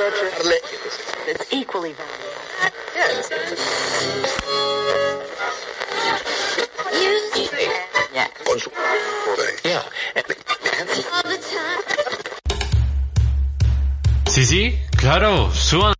It's equally valuable. Yeah. Yeah. Sí, sí, claro, suban.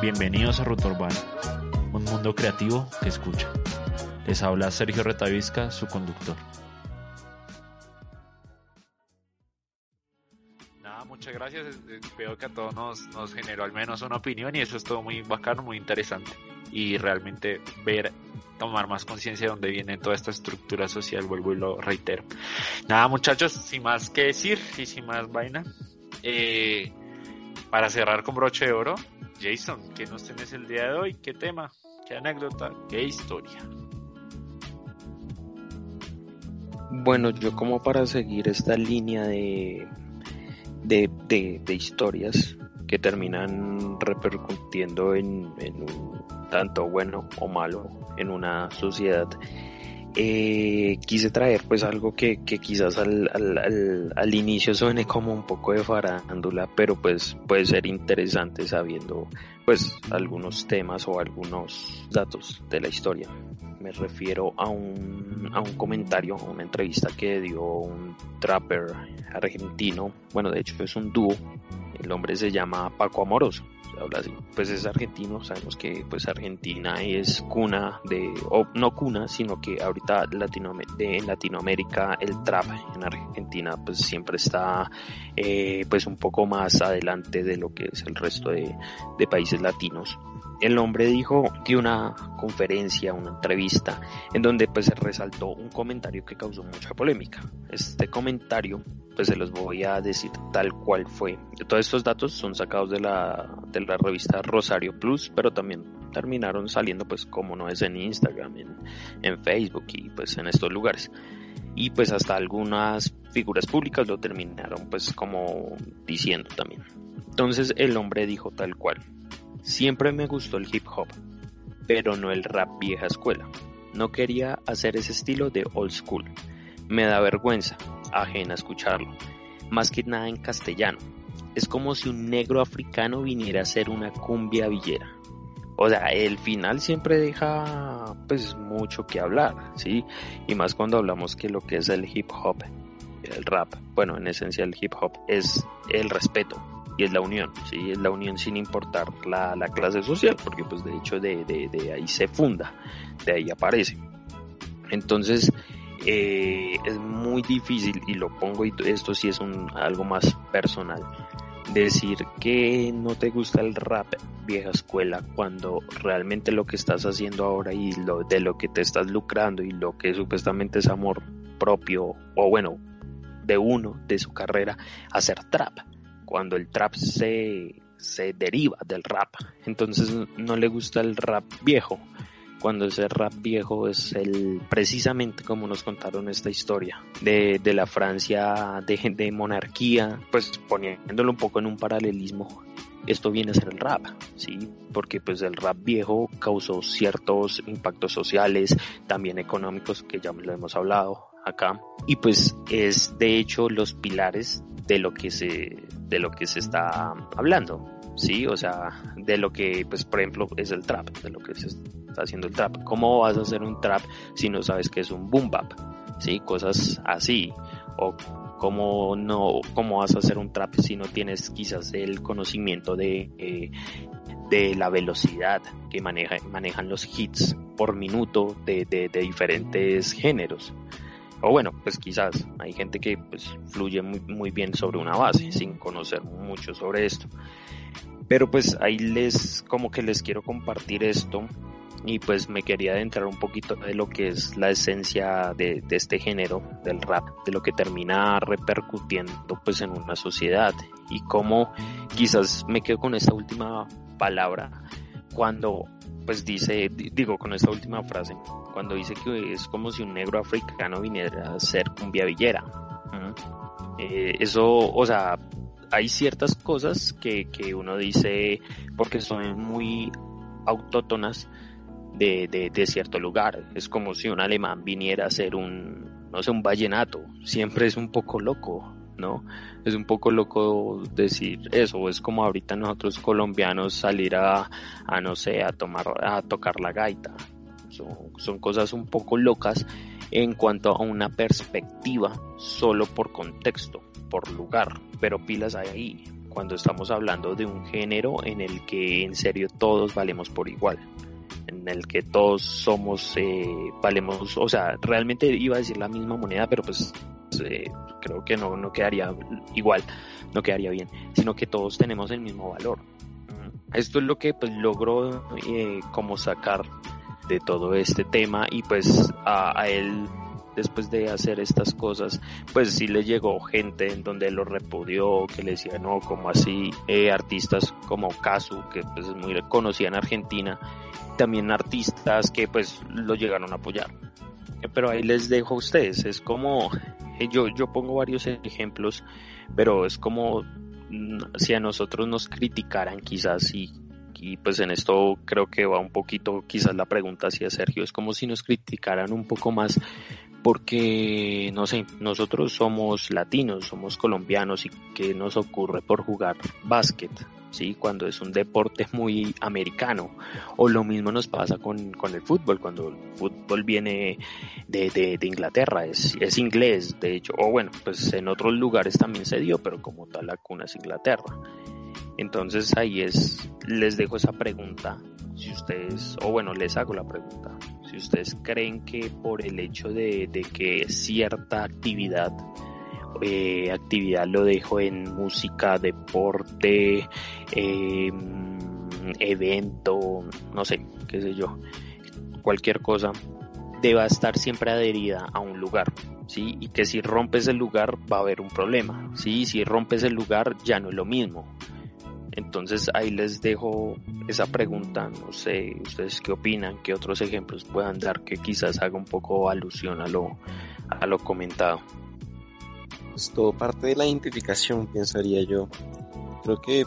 Bienvenidos a Ruta Urbana, un mundo creativo que escucha. Les habla Sergio Retavisca, su conductor. Nada, muchas gracias. Veo que a todos nos, nos generó al menos una opinión y eso es todo muy bacano, muy interesante. Y realmente ver, tomar más conciencia de dónde viene toda esta estructura social, vuelvo y lo reitero. Nada, muchachos, sin más que decir y sin más vaina, eh, para cerrar con broche de oro, Jason, ¿qué nos tienes el día de hoy? ¿Qué tema? ¿Qué anécdota? ¿Qué historia? Bueno, yo como para seguir esta línea de, de, de, historias que terminan repercutiendo en, en, tanto bueno o malo en una sociedad, eh, quise traer pues algo que, quizás al, al, al, al, inicio suene como un poco de farándula, pero pues puede ser interesante sabiendo pues algunos temas o algunos datos de la historia. Me refiero a un, a un comentario, a una entrevista que dio un trapper argentino, bueno de hecho es un dúo, el hombre se llama Paco Amoroso Pues es argentino, sabemos que pues Argentina es cuna de, o no cuna, sino que ahorita en Latinoamérica el trap en Argentina pues siempre está eh, pues un poco más adelante de lo que es el resto de países latinos el hombre dijo que una conferencia, una entrevista, en donde pues se resaltó un comentario que causó mucha polémica. Este comentario, pues se los voy a decir tal cual fue. Todos estos datos son sacados de la, de la revista Rosario Plus, pero también terminaron saliendo pues como no es en Instagram, en, en Facebook y pues en estos lugares. Y pues hasta algunas figuras públicas lo terminaron pues como diciendo también. Entonces el hombre dijo tal cual. Siempre me gustó el hip hop, pero no el rap vieja escuela. No quería hacer ese estilo de old school. Me da vergüenza, ajena escucharlo. Más que nada en castellano. Es como si un negro africano viniera a hacer una cumbia villera. O sea, el final siempre deja pues mucho que hablar, ¿sí? Y más cuando hablamos que lo que es el hip hop, el rap, bueno, en esencia el hip hop es el respeto, y es la unión, ¿sí? es la unión sin importar la, la clase social, porque pues de hecho de, de, de, ahí se funda, de ahí aparece. Entonces eh, es muy difícil, y lo pongo, y esto sí es un, algo más personal, decir que no te gusta el rap vieja escuela cuando realmente lo que estás haciendo ahora y lo, de lo que te estás lucrando y lo que supuestamente es amor propio o bueno de uno de su carrera hacer trap cuando el trap se, se deriva del rap. Entonces no le gusta el rap viejo. Cuando ese rap viejo es el, precisamente como nos contaron esta historia, de, de la Francia de, de monarquía, pues poniéndolo un poco en un paralelismo, esto viene a ser el rap, ¿sí? Porque pues el rap viejo causó ciertos impactos sociales, también económicos, que ya lo hemos hablado acá, y pues es de hecho los pilares de lo que se de lo que se está hablando sí o sea de lo que pues por ejemplo es el trap de lo que se está haciendo el trap. Cómo vas a hacer un trap si no sabes que es un boom bap sí cosas así. O cómo no cómo vas a hacer un trap si no tienes quizás el conocimiento de eh, de la velocidad que maneja, manejan los hits por minuto de, de, de diferentes géneros o bueno, pues quizás hay gente que pues fluye muy, muy bien sobre una base sin conocer mucho sobre esto. Pero pues ahí les como que les quiero compartir esto y pues me quería adentrar un poquito de lo que es la esencia de, de, este género del rap, de lo que termina repercutiendo pues en una sociedad y cómo quizás me quedo con esta última palabra cuando pues dice, digo con esta última frase, cuando dice que es como si un negro africano viniera a ser cumbia villera. Eh, eso, o sea, hay ciertas cosas que, que uno dice porque son muy autótonas de, de, de, cierto lugar. Es como si un alemán viniera a ser un, no sé, un vallenato. Siempre es un poco loco, Es un poco loco decir eso. Es como ahorita nosotros colombianos salir a, a no sé, a tomar, a tocar la gaita. Son, son cosas un poco locas en cuanto a una perspectiva solo por contexto, por lugar, pero pilas hay ahí cuando estamos hablando de un género en el que en serio todos valemos por igual, en el que todos somos, eh, valemos, o sea, realmente iba a decir la misma moneda, pero pues eh, creo que no, no quedaría igual, no quedaría bien, sino que todos tenemos el mismo valor. Esto es lo que pues logro eh, como sacar de todo este tema y pues a, él después de hacer estas cosas, pues sí le llegó gente en donde lo repudió, que le decía no, como así, eh, artistas como Casu, que pues es muy conocida en Argentina, también artistas que pues lo llegaron a apoyar. Pero ahí les dejo a ustedes, es como, yo, yo pongo varios ejemplos, pero es como mm, si a nosotros nos criticaran quizás y y pues en esto creo que va un poquito quizás la pregunta hacia Sergio, es como si nos criticaran un poco más porque no sé, nosotros somos latinos, somos colombianos y qué nos ocurre por jugar básquet, ¿sí? Cuando es un deporte muy americano. O lo mismo nos pasa con, con el fútbol, cuando el fútbol viene de, de, Inglaterra, es, es inglés, de hecho. O bueno, pues en otros lugares también se dio, pero como tal la cuna es Inglaterra. Entonces ahí es, les dejo esa pregunta, si ustedes, o bueno, les hago la pregunta, si ustedes creen que por el hecho de, que cierta actividad, eh, actividad lo dejo en música, deporte, em, evento, no sé, qué sé yo, cualquier cosa, deba estar siempre adherida a un lugar, ¿sí? Y que si rompes el lugar va a haber un problema, ¿sí? Si rompes el lugar ya no es lo mismo. Entonces ahí les dejo esa pregunta, no sé, ustedes qué opinan, qué otros ejemplos puedan dar que quizás haga un poco alusión a lo, a lo comentado. Pues todo parte de la identificación, pensaría yo. Creo que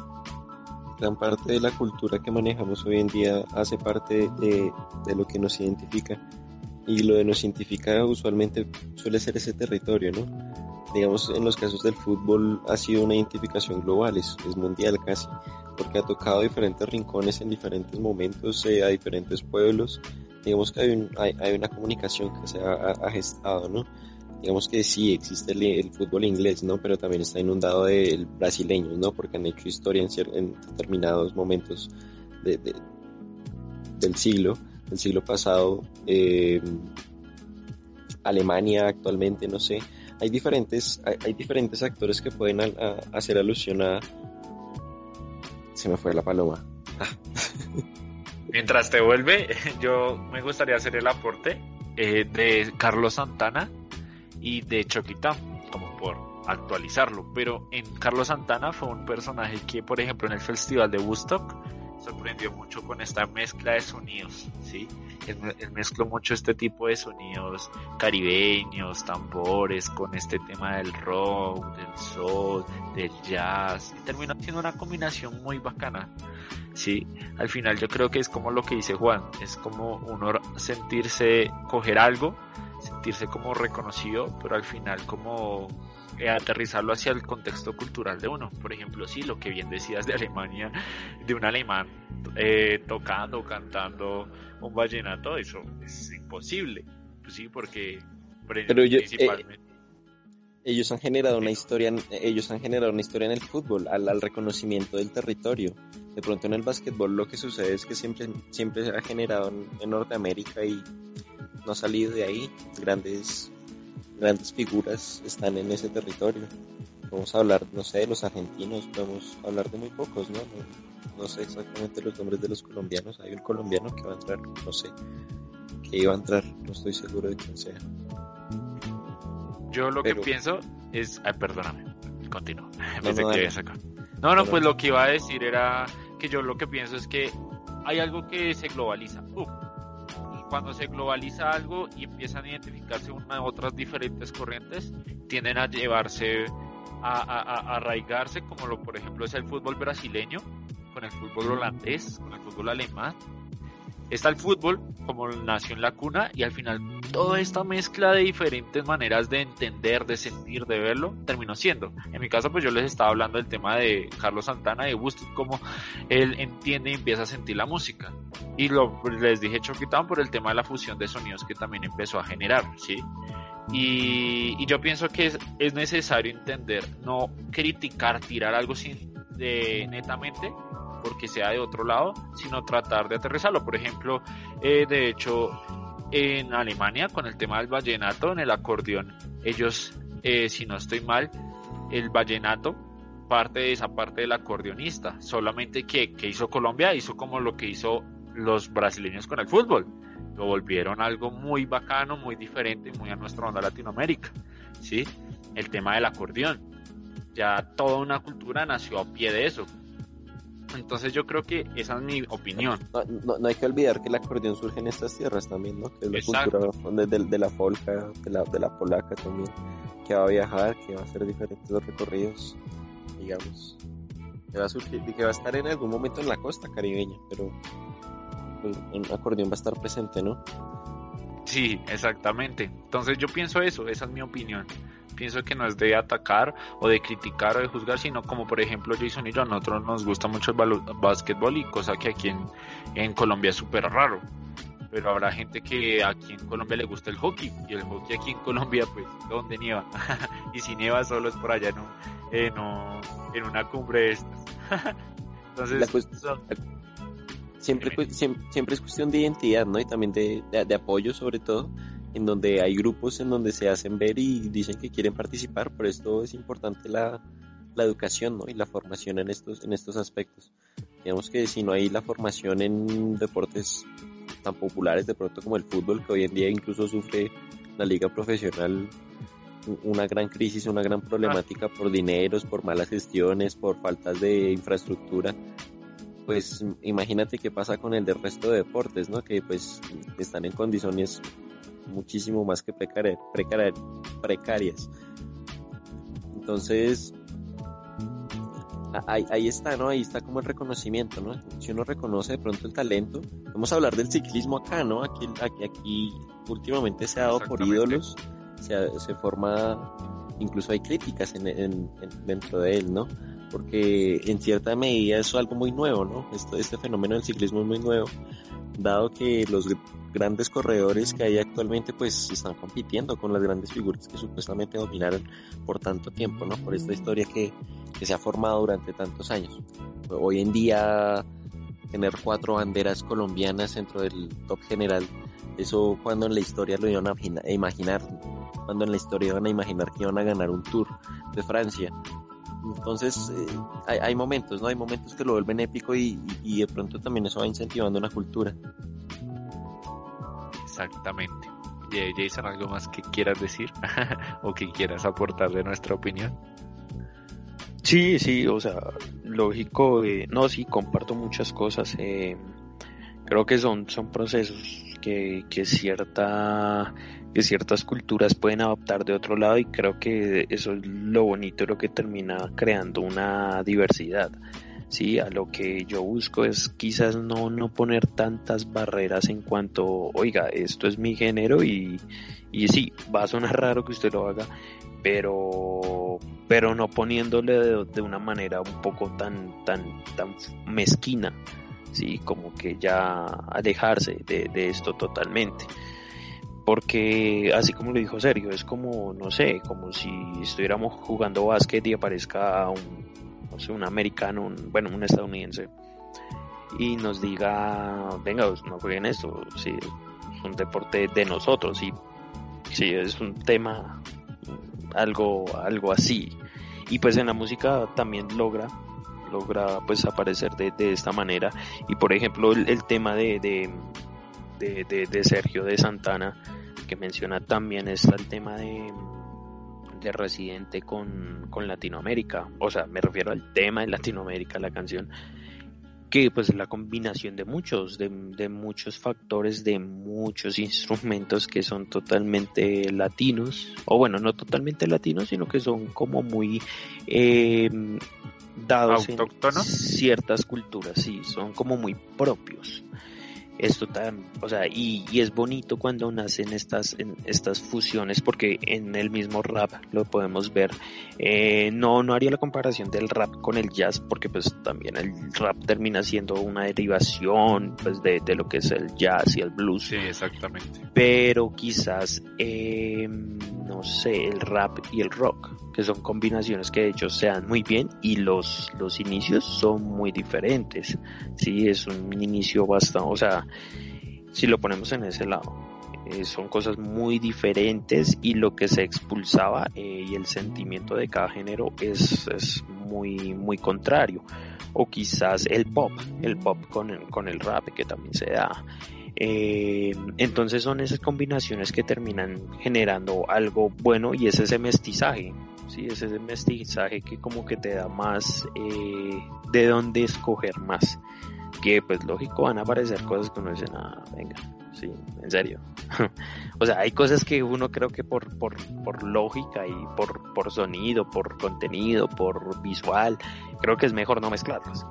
gran parte de la cultura que manejamos hoy en día hace parte de, de lo que nos identifica. Y lo que nos identifica usualmente suele ser ese territorio, ¿no? Digamos, en los casos del fútbol ha sido una identificación global, es, mundial casi, porque ha tocado diferentes rincones en diferentes momentos, eh, a diferentes pueblos. Digamos que hay, hay, una comunicación que se ha, gestado, ¿no? Digamos que sí existe el, fútbol inglés, ¿no? Pero también está inundado de brasileños, ¿no? Porque han hecho historia en, en determinados momentos de, del siglo, del siglo pasado. Eh, Alemania actualmente, no sé, hay diferentes, hay, diferentes actores que pueden hacer alusión a... Se me fue la paloma. Mientras te vuelve, yo me gustaría hacer el aporte eh, de Carlos Santana y de Choquita, como por actualizarlo. Pero en Carlos Santana fue un personaje que, por ejemplo, en el Festival de Woodstock sorprendió mucho con esta mezcla de sonidos, ¿sí? Él, mezcló mucho este tipo de sonidos caribeños, tambores, con este tema del rock, del soul, del jazz, y terminó siendo una combinación muy bacana, ¿sí? Al final yo creo que es como lo que dice Juan, es como uno sentirse, coger algo, sentirse como reconocido, pero al final como eh, aterrizarlo hacia el contexto cultural de uno. Por ejemplo, sí, lo que bien decías de Alemania, de un alemán eh, tocando, cantando un vallenato, eso es imposible. Pues sí, porque Pero yo, eh, ellos han generado una historia, ellos han generado una historia en el fútbol, al, al, reconocimiento del territorio. De pronto en el básquetbol lo que sucede es que siempre, siempre se ha generado en Norteamérica y no ha salido de ahí grandes grandes figuras están en ese territorio. Vamos a hablar, no sé, de los argentinos, podemos hablar de muy pocos, ¿no? ¿no? sé exactamente los nombres de los colombianos. Hay un colombiano que va a entrar, no sé, que iba a entrar, no estoy seguro de quién sea. Yo lo que pienso es, ay, perdóname, continúo. No, no, no, no, pues lo que iba a decir era que yo lo que pienso es que hay algo que se globaliza. Cuando se globaliza algo y empiezan a identificarse unas otras diferentes corrientes, tienden a llevarse, a, a, arraigarse, como lo, por ejemplo es el fútbol brasileño, con el fútbol holandés, con el fútbol alemán, está el fútbol como nació en la cuna y al final toda esta mezcla de diferentes maneras de entender, de sentir, de verlo, terminó siendo. En mi caso, pues yo les estaba hablando del tema de Carlos Santana, de Bustos, cómo él entiende y empieza a sentir la música. Y lo, les dije choquitán por el tema de la fusión de sonidos que también empezó a generar, ¿sí? Y, yo pienso que es, es, necesario entender, no criticar, tirar algo sin, de, netamente, porque sea de otro lado, sino tratar de aterrizarlo. Por ejemplo, eh, de hecho, en Alemania con el tema del vallenato, en el acordeón, ellos, eh, si no estoy mal, el vallenato parte de esa parte del acordeonista, solamente que, que hizo Colombia, hizo como lo que hizo los brasileños con el fútbol, lo volvieron algo muy bacano, muy diferente, muy a nuestra onda Latinoamérica, ¿sí? El tema del acordeón, ya toda una cultura nació a pie de eso, entonces yo creo que esa es mi opinión. No, hay que olvidar que el acordeón surge en estas tierras también, ¿no? Que es la cultura de, de, la polca, de la, de la polaca también, que va a viajar, que va a hacer diferentes recorridos, digamos. Que va a surgir y que va a estar en algún momento en la costa caribeña, pero pues, un acordeón va a estar presente, ¿no? Sí, exactamente. Entonces yo pienso eso, esa es mi opinión pienso que no es de atacar o de criticar o de juzgar, sino como por ejemplo Jason y yo, a nosotros nos gusta mucho el básquetbol y cosa que aquí en, en Colombia es súper raro. Pero habrá gente que aquí en Colombia le gusta el hockey y el hockey aquí en Colombia pues donde nieva y si nieva solo es por allá no, en una cumbre de estas. Entonces, siempre, siempre, es cuestión de identidad, ¿no? Y también de, de apoyo sobre todo en donde hay grupos en donde se hacen ver y dicen que quieren participar, por esto es importante la, la educación ¿no? y la formación en estos, en estos aspectos. Digamos que si no hay la formación en deportes tan populares de pronto como el fútbol, que hoy en día incluso sufre la liga profesional una gran crisis, una gran problemática por dineros, por malas gestiones, por faltas de infraestructura, pues imagínate qué pasa con el del resto de deportes, ¿no? Que pues están en condiciones muchísimo más que precarias. Entonces, ahí, ahí, está, ¿no? Ahí está como el reconocimiento, ¿no? Si uno reconoce de pronto el talento, vamos a hablar del ciclismo acá, ¿no? Aquí, aquí, aquí últimamente se ha dado por ídolos, se, se forma, incluso hay críticas en, en, dentro de él, ¿no? Porque en cierta medida es algo muy nuevo, ¿no? Esto, este fenómeno del ciclismo es muy nuevo dado que los grandes corredores que hay actualmente pues están compitiendo con las grandes figuras que supuestamente dominaron por tanto tiempo, ¿no? Por esta historia que, que se ha formado durante tantos años. Hoy en día tener cuatro banderas colombianas dentro del top general, eso cuando en la historia lo iban a imaginar, cuando en la historia iban a imaginar que iban a ganar un tour de Francia, entonces, eh, hay, hay, momentos, ¿no? Hay momentos que lo vuelven épico y, y, de pronto también eso va incentivando una cultura. Exactamente. Jason, ¿algo más que quieras decir o que quieras aportar de nuestra opinión? Sí, sí, o sea, lógico, eh, no, sí, comparto muchas cosas. Eh, creo que son, son procesos que, que cierta que ciertas culturas pueden adoptar de otro lado y creo que eso es lo bonito, lo que termina creando una diversidad. Sí, a lo que yo busco es quizás no, no poner tantas barreras en cuanto, oiga, esto es mi género y, y sí, va a sonar raro que usted lo haga, pero, pero no poniéndole de, una manera un poco tan, tan, tan mezquina, sí, como que ya alejarse de, de esto totalmente porque así como lo dijo Sergio, es como, no sé, como si estuviéramos jugando básquet y aparezca un, no sé, un americano, bueno, un estadounidense, y nos diga, venga, pues, no jueguen esto, es un deporte de nosotros, y sí, es un tema, algo, algo así. Y pues en la música también logra, logra pues aparecer de, de esta manera. Y por ejemplo el, tema de, de de, Sergio de Santana, que menciona también está el tema de, de Residente con, con Latinoamérica, o sea, me refiero al tema de Latinoamérica, la canción, que pues la combinación de muchos, de, muchos factores, de muchos instrumentos que son totalmente latinos, o bueno, no totalmente latinos, sino que son como muy eh, dados en ciertas culturas, sí, son como muy propios esto tan, o sea, y, y, es bonito cuando nacen estas, en estas fusiones porque en el mismo rap lo podemos ver. Eh, no, no haría la comparación del rap con el jazz porque pues también el rap termina siendo una derivación pues de, de lo que es el jazz y el blues. Sí, exactamente. Pero quizás, eh, no sé, el rap y el rock, que son combinaciones que de hecho se dan muy bien y los, los inicios son muy diferentes. Sí, es un inicio bastante, o sea, si lo ponemos en ese lado. Eh, son cosas muy diferentes y lo que se expulsaba eh, y el sentimiento de cada género es, es, muy, muy contrario. O quizás el pop, el pop con el, con el rap que también se da. Eh, entonces son esas combinaciones que terminan generando algo bueno y es ese mestizaje. Sí, es ese mestizaje que como que te da más de dónde escoger más que pues lógico van a aparecer cosas que uno dice, nada, venga, sí, en serio. o sea, hay cosas que uno creo que por, por, por lógica y por, por sonido, por contenido, por visual, creo que es mejor no mezclarlas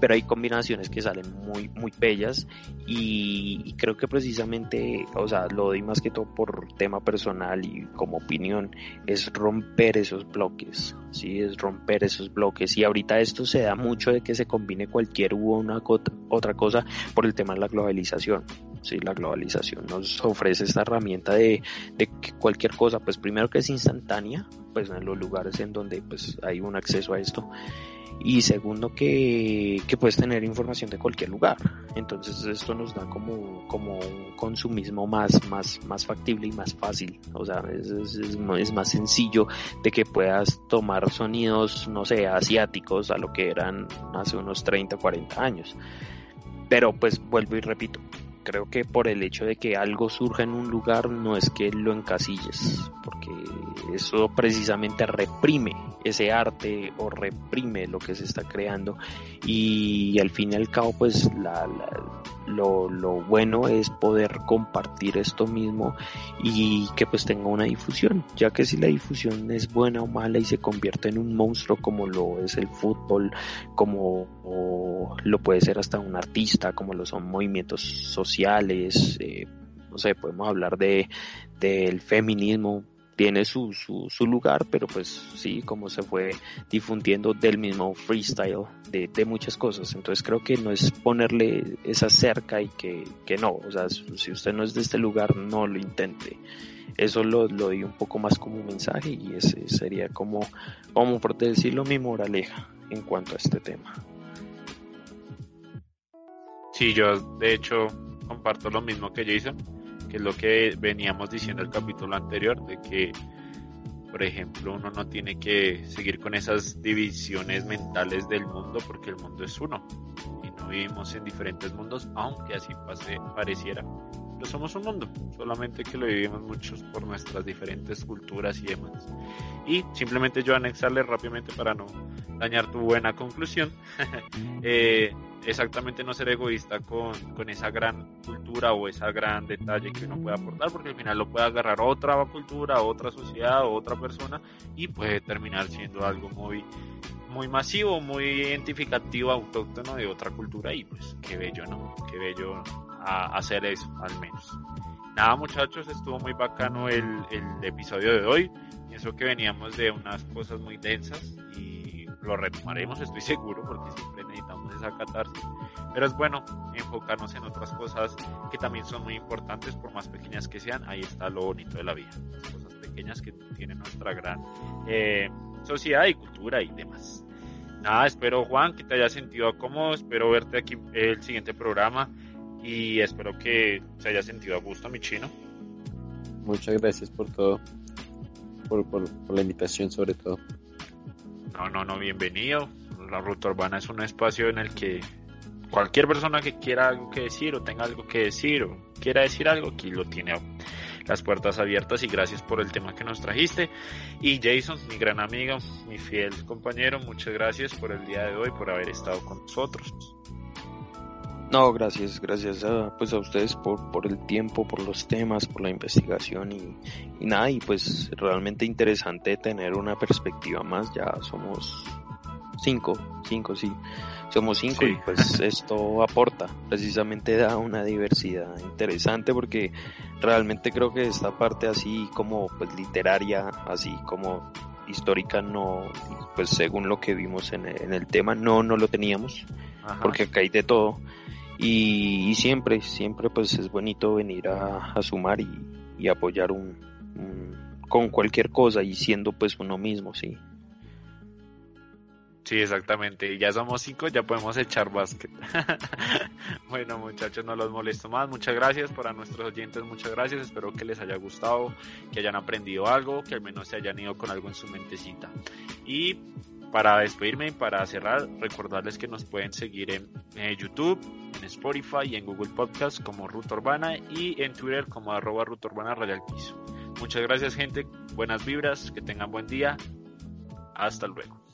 pero hay combinaciones que salen muy, muy bellas y, creo que precisamente, o sea, lo doy más que todo por tema personal y como opinión, es romper esos bloques, sí, es romper esos bloques y ahorita esto se da mucho de que se combine cualquier u una otra cosa por el tema de la globalización. Sí, la globalización nos ofrece esta herramienta de, de que cualquier cosa, pues primero que es instantánea, pues en los lugares en donde pues hay un acceso a esto y segundo que, que, puedes tener información de cualquier lugar. Entonces esto nos da como, como un consumismo más, más, más factible y más fácil. O sea, es, es, más sencillo de que puedas tomar sonidos, no sé, asiáticos a lo que eran hace unos 30, 40 años. Pero pues vuelvo y repito, creo que por el hecho de que algo surja en un lugar no es que lo encasilles, porque eso precisamente reprime ese arte o reprime lo que se está creando. Y, al fin y al cabo pues la, lo, lo, bueno es poder compartir esto mismo y que pues tenga una difusión, ya que si la difusión es buena o mala y se convierte en un monstruo como lo es el fútbol, como lo puede ser hasta un artista, como lo son movimientos sociales, eh, no sé, podemos hablar de del feminismo, tiene su, su, lugar, pero pues sí, como se fue difundiendo del mismo freestyle de, de, muchas cosas. Entonces creo que no es ponerle esa cerca y que, que no, o sea, si usted no es de este lugar, no lo intente. Eso lo, lo doy un poco más como mensaje y ese sería como, como por decirlo, mi moraleja en cuanto a este tema. Sí, yo de hecho comparto lo mismo que Jason, que es lo que veníamos diciendo el capítulo anterior, de que, por ejemplo, uno no tiene que seguir con esas divisiones mentales del mundo porque el mundo es uno y no vivimos en diferentes mundos, aunque así pase, pareciera. Pero somos un mundo, solamente que lo vivimos muchos por nuestras diferentes culturas y demás. Y simplemente yo anexarle rápidamente para no dañar tu buena conclusión. eh, exactamente no ser egoísta con, con, esa gran cultura o esa gran detalle que uno puede aportar, porque al final lo puede agarrar otra cultura, otra sociedad, otra persona y puede terminar siendo algo muy, muy masivo, muy identificativo, autóctono de otra cultura y pues qué bello, ¿no? Qué bello hacer eso, al menos. Nada muchachos, estuvo muy bacano el, el episodio de hoy. Pienso que veníamos de unas cosas muy densas y lo retomaremos, estoy seguro, porque siempre necesitamos esa catarsis. Pero es bueno enfocarnos en otras cosas que también son muy importantes, por más pequeñas que sean. Ahí está lo bonito de la vida, las cosas pequeñas que tienen nuestra gran eh, sociedad y cultura y demás. Nada, espero Juan que te haya sentido cómodo, espero verte aquí el siguiente programa y espero que se haya sentido a gusto mi chino. Muchas gracias por todo, por, por la invitación sobre todo. No, no, no, bienvenido. La ruta urbana es un espacio en el que cualquier persona que quiera algo que decir o tenga algo que decir o quiera decir algo, aquí lo tiene las puertas abiertas y gracias por el tema que nos trajiste. Y Jason, mi gran amigo, mi fiel compañero, muchas gracias por el día de hoy, por haber estado con nosotros. No, gracias, gracias a, pues a ustedes por, por el tiempo, por los temas, por la investigación y, y nada, y pues realmente interesante tener una perspectiva más, ya somos cinco, cinco, sí, somos cinco y pues esto aporta, precisamente da una diversidad interesante porque realmente creo que esta parte así como pues literaria, así como histórica no, pues según lo que vimos en, el tema no, no lo teníamos, porque acá hay de todo y, siempre, siempre pues es bonito venir a, sumar y, apoyar un, con cualquier cosa y siendo pues uno mismo, sí. Sí, exactamente. Ya somos cinco, ya podemos echar básquet. bueno, muchachos, no los molesto más. Muchas gracias para nuestros oyentes, muchas gracias. Espero que les haya gustado, que hayan aprendido algo, que al menos se hayan ido con algo en su mentecita. Y para despedirme y para cerrar, recordarles que nos pueden seguir en, YouTube, en Spotify y en Google Podcast como Ruta Urbana y en Twitter como arroba Ruta Urbana Radial Piso. Muchas gracias gente, buenas vibras, que tengan buen día. Hasta luego.